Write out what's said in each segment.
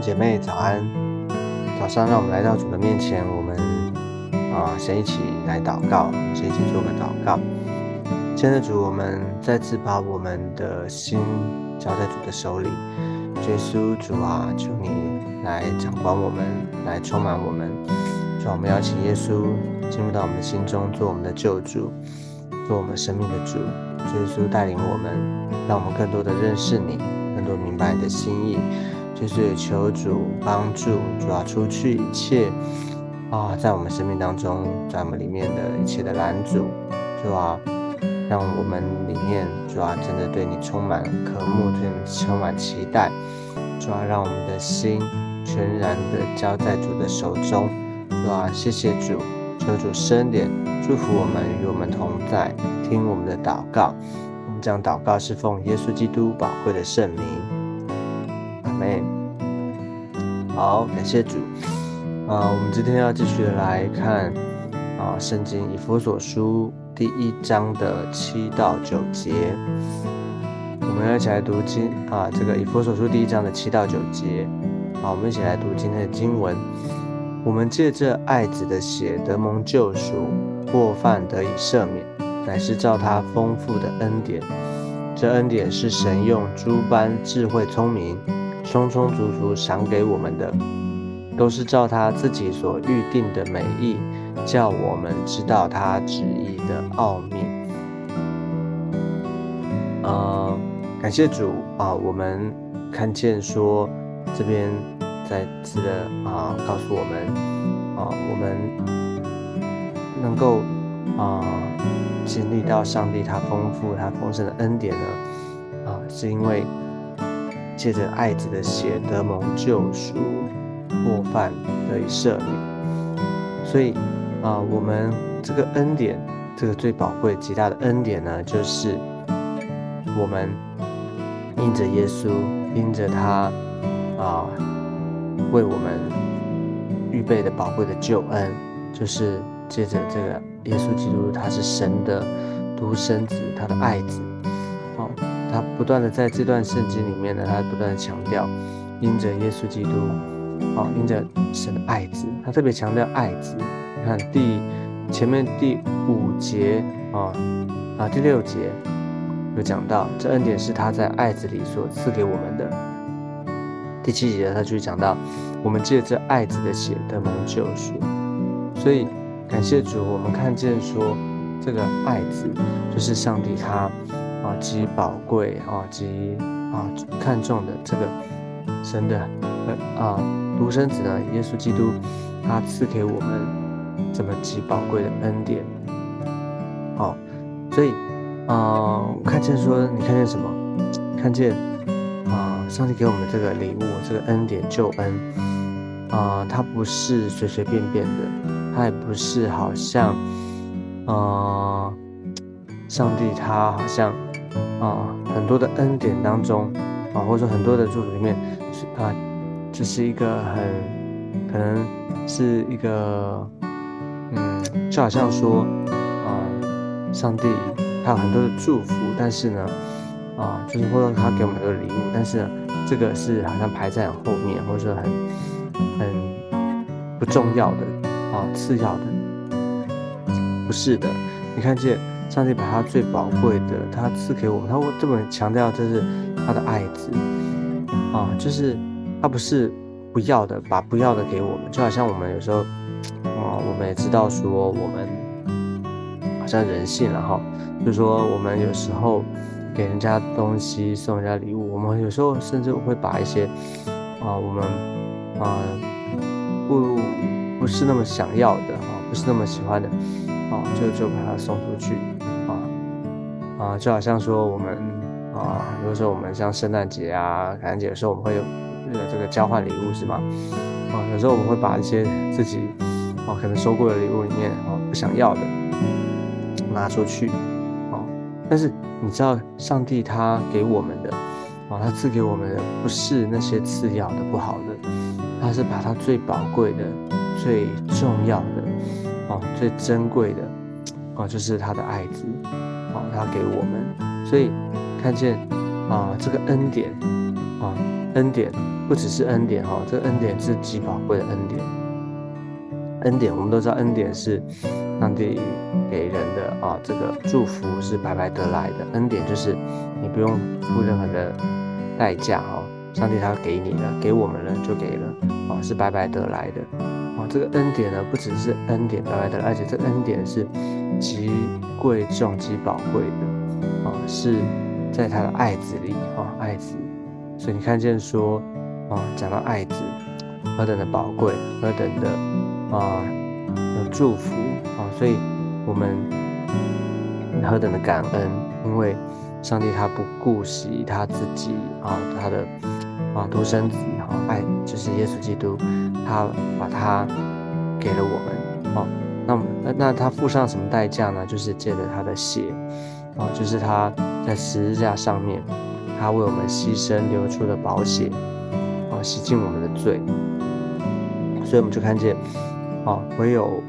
姐妹早安，早上让我们来到主的面前，我们啊先一起来祷告，先一起做个祷告。亲爱的主，我们再次把我们的心交在主的手里，耶稣主啊，求你来掌管我们，来充满我们。主，我们邀请耶稣进入到我们心中，做我们的救主，做我们生命的主。耶稣带领我们，让我们更多的认识你，更多明白你的心意。就是求主帮助，主要除去一切啊，在我们生命当中，在我们里面的一切的拦阻，主啊，让我们里面主要真的对你充满渴慕，对你充满期待，主要让我们的心全然的交在主的手中，主啊，谢谢主，求主深点祝福我们，与我们同在，听我们的祷告，我们将祷告是奉耶稣基督宝贵的圣名。妹，好，感谢主啊！我们今天要继续来看啊，《圣经以弗所书》第一章的七到九节。我们要一起来读经啊，这个《以弗所书》第一章的七到九节。好，我们一起来读今天的经文。我们借着爱子的血得蒙救赎，过犯得以赦免，乃是照他丰富的恩典。这恩典是神用诸般智慧聪明。充充足足赏给我们的，都是照他自己所预定的美意，叫我们知道他旨意的奥秘。呃，感谢主啊，我们看见说这边再次的啊，告诉我们啊，我们能够啊经历到上帝他丰富他丰盛的恩典呢，啊，是因为。借着爱子的血得蒙救赎，过犯得以赦免。所以啊，我们这个恩典，这个最宝贵、极大的恩典呢，就是我们因着耶稣，因着他啊，为我们预备的宝贵的救恩，就是借着这个耶稣基督，他是神的独生子，他的爱子。他不断的在这段圣经里面呢，他不断的强调，因着耶稣基督，哦，因着神的爱子，他特别强调爱子。你看第前面第五节啊啊第六节有讲到，这恩典是他在爱子里所赐给我们的。第七节他就讲到，我们借着爱子的血得蒙救赎。所以感谢主，我们看见说这个爱子就是上帝他。啊，极宝贵啊，极啊看重的这个神的啊独生子呢，耶稣基督，他赐给我们这么极宝贵的恩典。好，所以啊，看见说你看见什么？看见啊，上帝给我们这个礼物，这个恩典救恩啊，它不是随随便便的，它也不是好像啊，上帝他好像。啊，很多的恩典当中，啊，或者说很多的祝福里面，是啊，这是一个很可能是一个，嗯，就好像说，啊，上帝他有很多的祝福，但是呢，啊，就是或者他给我们很多礼物，但是，这个是好像排在后面，或者说很很不重要的，啊，次要的，不是的，你看见。上帝把他最宝贵的，他赐给我们。他这么强调，这是他的爱子啊，就是他不是不要的，把不要的给我们。就好像我们有时候啊，我们也知道说，我们好像人性了哈，就是说我们有时候给人家东西，送人家礼物，我们有时候甚至会把一些啊，我们啊不不是那么想要的啊，不是那么喜欢的啊，就就把它送出去。啊，就好像说我们啊，有时候我们像圣诞节啊、感恩节的时候，我们会有这个交换礼物，是吗？啊，有时候我们会把一些自己啊可能收过的礼物里面啊不想要的拿出去，啊，但是你知道上帝他给我们的啊，他赐给我们的不是那些次要的、不好的，他是把他最宝贵的、最重要的、啊最珍贵的啊，就是他的爱子。他给我们，所以看见啊，这个恩典啊，恩典不只是恩典哈，这个恩典是极宝贵的恩典。恩典我们都知道，恩典是上帝给人的啊，这个祝福是白白得来的。恩典就是你不用付任何的代价哈，上帝他给你了，给我们了就给了啊，是白白得来的啊。这个恩典呢，不只是恩典白白得来，而且这恩典是极贵重、极宝贵的啊，是在他的爱子里啊，爱子。所以你看见说啊，讲到爱子何等的宝贵，何等的。啊，有祝福啊，所以我们何等的感恩，因为上帝他不顾惜他自己啊，他的啊独生子啊，爱就是耶稣基督，他把他给了我们那那他付上什么代价呢？就是借着他的血啊，就是他在十字架上面，他为我们牺牲流出的宝血啊，洗净我们的罪。所以我们就看见。啊，唯有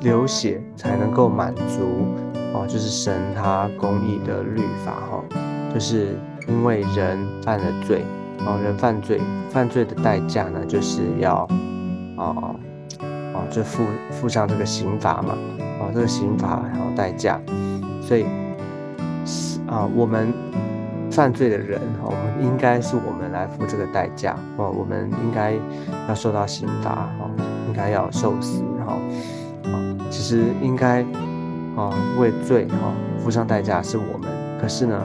流血才能够满足啊，就是神他公义的律法哈，就是因为人犯了罪啊，人犯罪，犯罪的代价呢，就是要啊就付付上这个刑罚嘛，啊，这个刑罚还有代价，所以啊，我们犯罪的人，我们应该是我们来付这个代价哦，我们应该要受到刑罚哦。应该要受死，然后啊，其实应该啊为罪哈付上代价是我们，可是呢，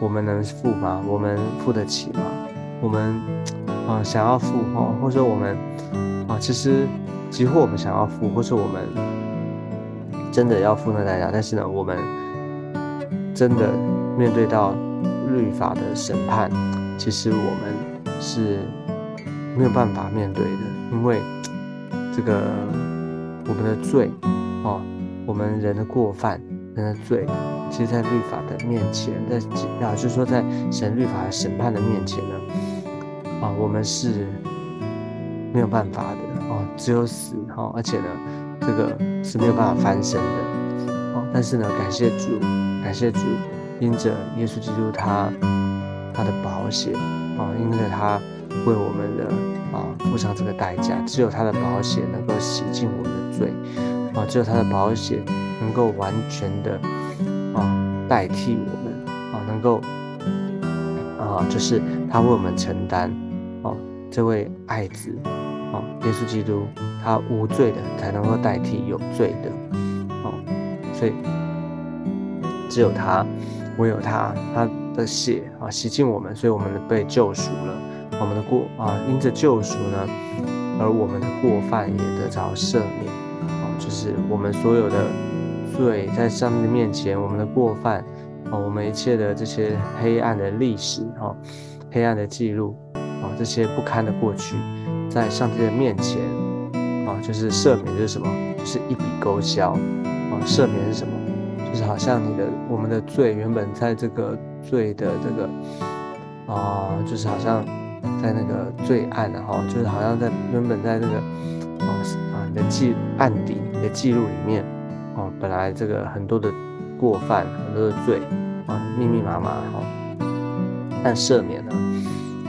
我们能付吗？我们付得起吗？我们啊想要付哈，或者说我们啊其实几乎我们想要付，或是我们真的要付那代价，但是呢，我们真的面对到律法的审判，其实我们是没有办法面对的，因为。这个我们的罪哦，我们人的过犯，人的罪，其实，在律法的面前，在啊，就是说，在神律法审判的面前呢，啊，我们是没有办法的，只有死哈，而且呢，这个是没有办法翻身的哦。但是呢，感谢主，感谢主，因着耶稣基督他他的保险啊，因着他为我们的。啊，付上这个代价，只有他的保险能够洗净我们的罪，啊，只有他的保险能够完全的啊代替我们，啊，能够啊，就是他为我们承担，哦，这位爱子，哦，耶稣基督，他无罪的才能够代替有罪的，哦，所以只有他，唯有他，他的血啊洗净我们，所以我们被救赎了。我们的过啊，因着救赎呢，而我们的过犯也得着赦免啊，就是我们所有的罪在上帝的面前，我们的过犯啊，我们一切的这些黑暗的历史哈，黑暗的记录啊，这些不堪的过去，在上帝的面前啊，就是赦免就是什么？就是一笔勾销啊，赦免是什么？就是好像你的我们的罪原本在这个罪的这个啊，就是好像。在那个最暗的哈，就是好像在原本在那个啊啊你的记案底你的记录里面哦，本来这个很多的过犯很多的罪啊密密麻麻哈，但赦免呢，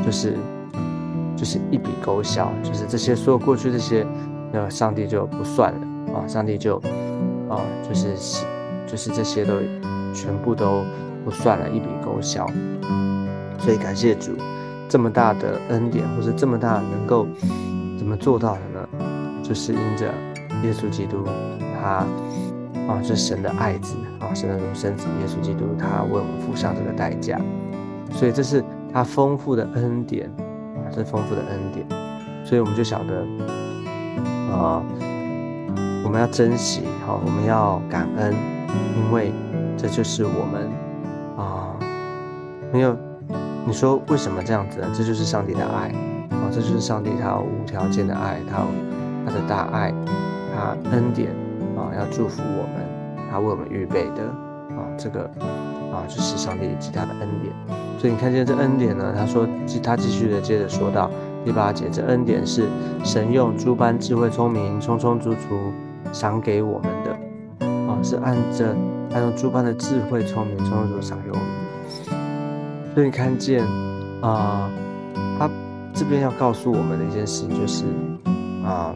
就是就是一笔勾销，就是这些所有过去这些，那上帝就不算了啊，上帝就啊就是就是这些都全部都不算了，一笔勾销，所以感谢主。这么大的恩典，或者这么大能够怎么做到的呢？就是因着耶稣基督，他啊，是神的爱子啊，神的独生子耶稣基督，他为我们付上这个代价，所以这是他丰富的恩典是，丰富的恩典，所以我们就晓得啊，我们要珍惜哈，我们要感恩，因为这就是我们啊，没有。你说为什么这样子呢？这就是上帝的爱啊！这就是上帝他无条件的爱，他他的大爱，他恩典啊，要祝福我们，他为我们预备的啊，这个啊，就是上帝其他的恩典。所以你看见这恩典呢？他说，他继续的接着说到第八节，这恩典是神用诸般智慧聪明，充充足足赏给我们的啊，是按着按照诸般的智慧聪明，充充足足赏给我们的啊是按着按照诸般的智慧聪足赏给我们所以你看见啊，他这边要告诉我们的一件事情就是啊，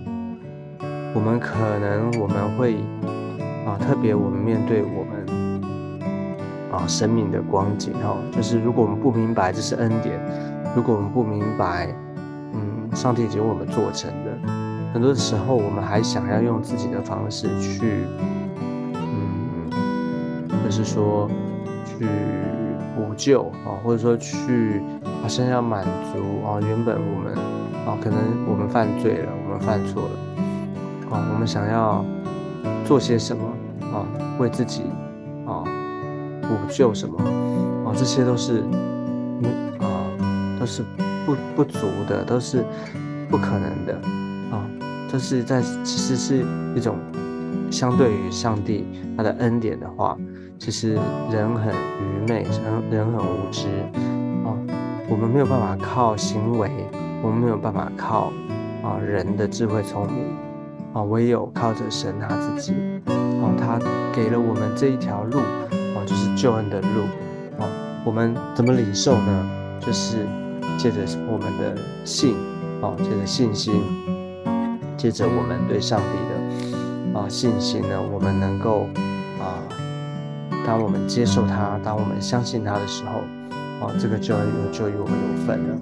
我们可能我们会啊，特别我们面对我们啊生命的光景哈，就是如果我们不明白这是恩典，如果我们不明白，嗯，上帝已经为我们做成的，很多的时候我们还想要用自己的方式去，嗯，就是说去补救啊，或者说去。好像要满足啊，原本我们啊，可能我们犯罪了，我们犯错了，啊，我们想要做些什么啊，为自己补救什么啊，这些都是没啊，都是不不足的，都是不可能的啊，这是在其实是一种相对于上帝他的恩典的话，其实人很愚昧，人人很无知。啊我们没有办法靠行为，我们没有办法靠啊人的智慧聪明啊，唯有靠着神他自己啊，他给了我们这一条路，救恩的路啊。我们怎么领受呢？就是借着我们的信啊，借着信心，借着我们对上帝的啊信心呢，我们能够啊，当我们接受他，当我们相信他的时候。哦，这个就有就与我们有份了。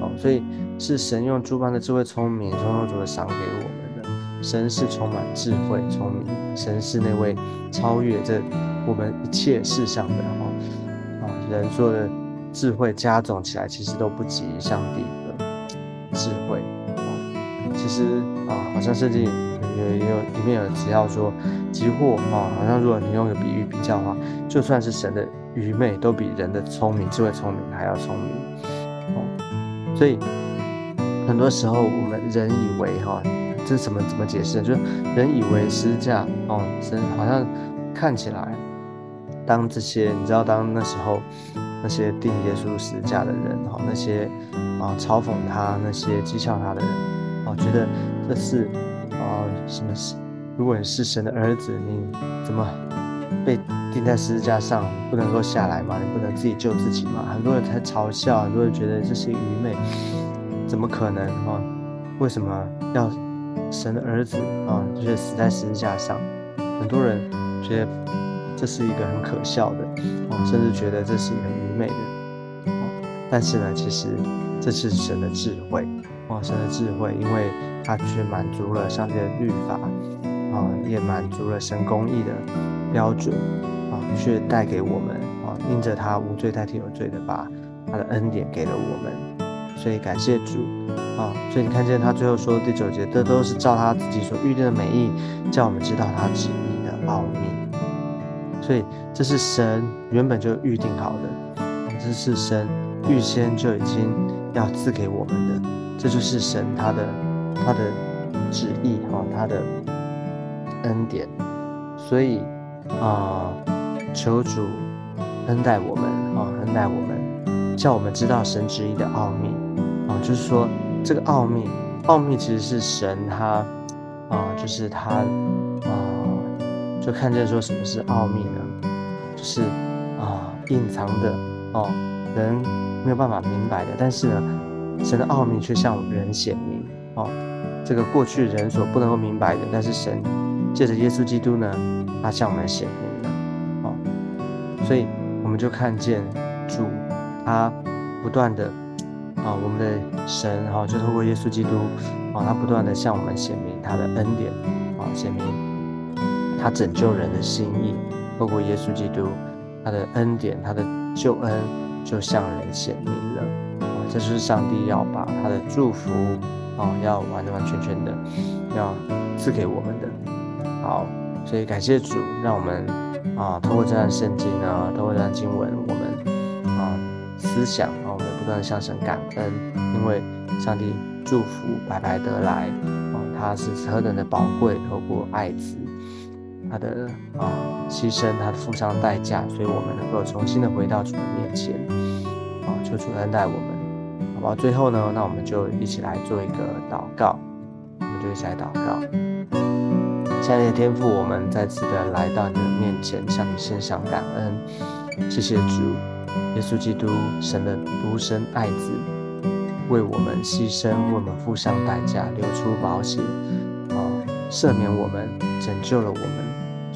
哦，所以是神用诸般的智慧聪明，从头主的赏给我们的。神是充满智慧聪明，神是那位超越这我们一切事项的。哦，啊，人说的智慧加总起来，其实都不及上帝的智慧。哦，其实啊，好像圣经有有里面有提到说，几乎啊，好像如果你用个比喻比较的话，就算是神的。愚昧都比人的聪明、智慧聪明还要聪明，哦，所以很多时候我们人以为哈，这怎么怎么解释？就是人以为是这样哦，神好像看起来，当这些你知道，当那时候那些定耶稣十字架的人哈，那些啊嘲讽他、那些讥笑他的人，哦，觉得这是啊什么是？如果你是神的儿子，你怎么被？钉在十字架上，不能够下来嘛？你不能自己救自己嘛？很多人在嘲笑，很多人觉得这是愚昧，怎么可能啊？为什么要神的儿子啊，就是死在十字架上？很多人觉得这是一个很可笑的，啊，甚至觉得这是一个很愚昧的。但是呢，其实这是神的智慧，哇，神的智慧，因为它却满足了上帝的律法，啊，也满足了神公义的标准啊。却带给我们啊，因着他无罪代替有罪的，把他的恩典给了我们，所以感谢主啊！所以你看见他最后说第九节，这都是照他自己所预定的美意，叫我们知道他旨意的奥秘。所以这是神原本就预定好的，这是神预先就已经要赐给我们的，这就是神他的他的旨意哈，他的恩典。所以啊。求主恩待我们啊，恩待我们，叫我们知道神旨意的奥秘啊。就是说，这个奥秘，奥秘其实是神他啊，就是他，就看见说什么是奥秘呢？就是啊，隐藏的哦，人没有办法明白的。但是呢，神的奥秘却向人显明哦。这个过去人所不能够明白的，但是神借着耶稣基督呢，他向我们显明了。哦。所以我们就看见主，他不断的啊，我们的神哈，就透过耶稣基督啊，他不断的向我们显明他的恩典啊，显明他拯救人的心意。透过耶稣基督，他的恩典，他的救恩就向人显明了。这就是上帝要把他的祝福啊，要完完全全的要赐给我们的。好，所以感谢主，让我们。啊，通过这段圣经呢，通过这段经文，我们啊思想啊，我们不断向神感恩，因为上帝祝福白白得来啊，他是何等的宝贵，透过爱子，他的啊牺牲，他的付上代价，所以我们能够重新的回到主的面前啊，求主恩待我们，好吧？最后呢，那我们就一起来做一个祷告，我们就一起来祷告。亲爱的天父，我们再次的来到你的面前，向你献上感恩。谢谢主，耶稣基督，神的独生爱子，为我们牺牲，为我们付上代价，流出宝血，啊，赦免我们，拯救了我们，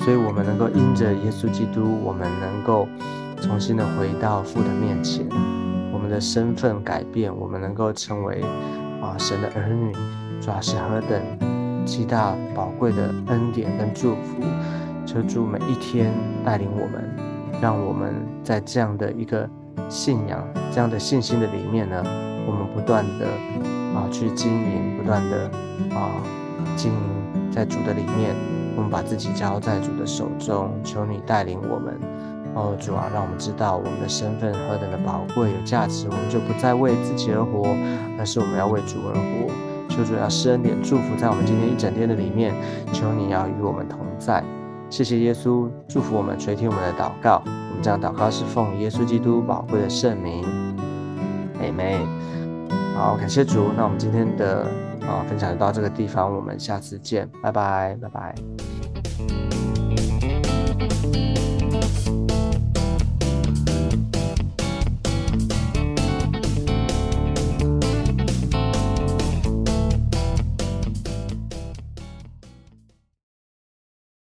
所以我们能够因着耶稣基督，我们能够重新的回到父的面前，我们的身份改变，我们能够成为啊神的儿女，主要是何等极大宝贵的恩典跟祝福，求主每一天带领我们，让我们在这样的一个。信仰这样的信心的里面呢，我们不断的啊去经营，不断的啊经营在主的里面，我们把自己交在主的手中，求你带领我们。哦，主啊，让我们知道我们的身份何等的宝贵有价值，我们就不再为自己而活，而是我们要为主而活。求主要施恩典祝福在我们今天一整天的里面，求你要与我们同在。谢谢耶稣，祝福我们垂听我们的祷告。我们这样祷告是奉耶稣基督宝贵的圣名，妹妹。好，感谢主。那我们今天的啊分享到这个地方，我们下次见，拜拜，拜拜。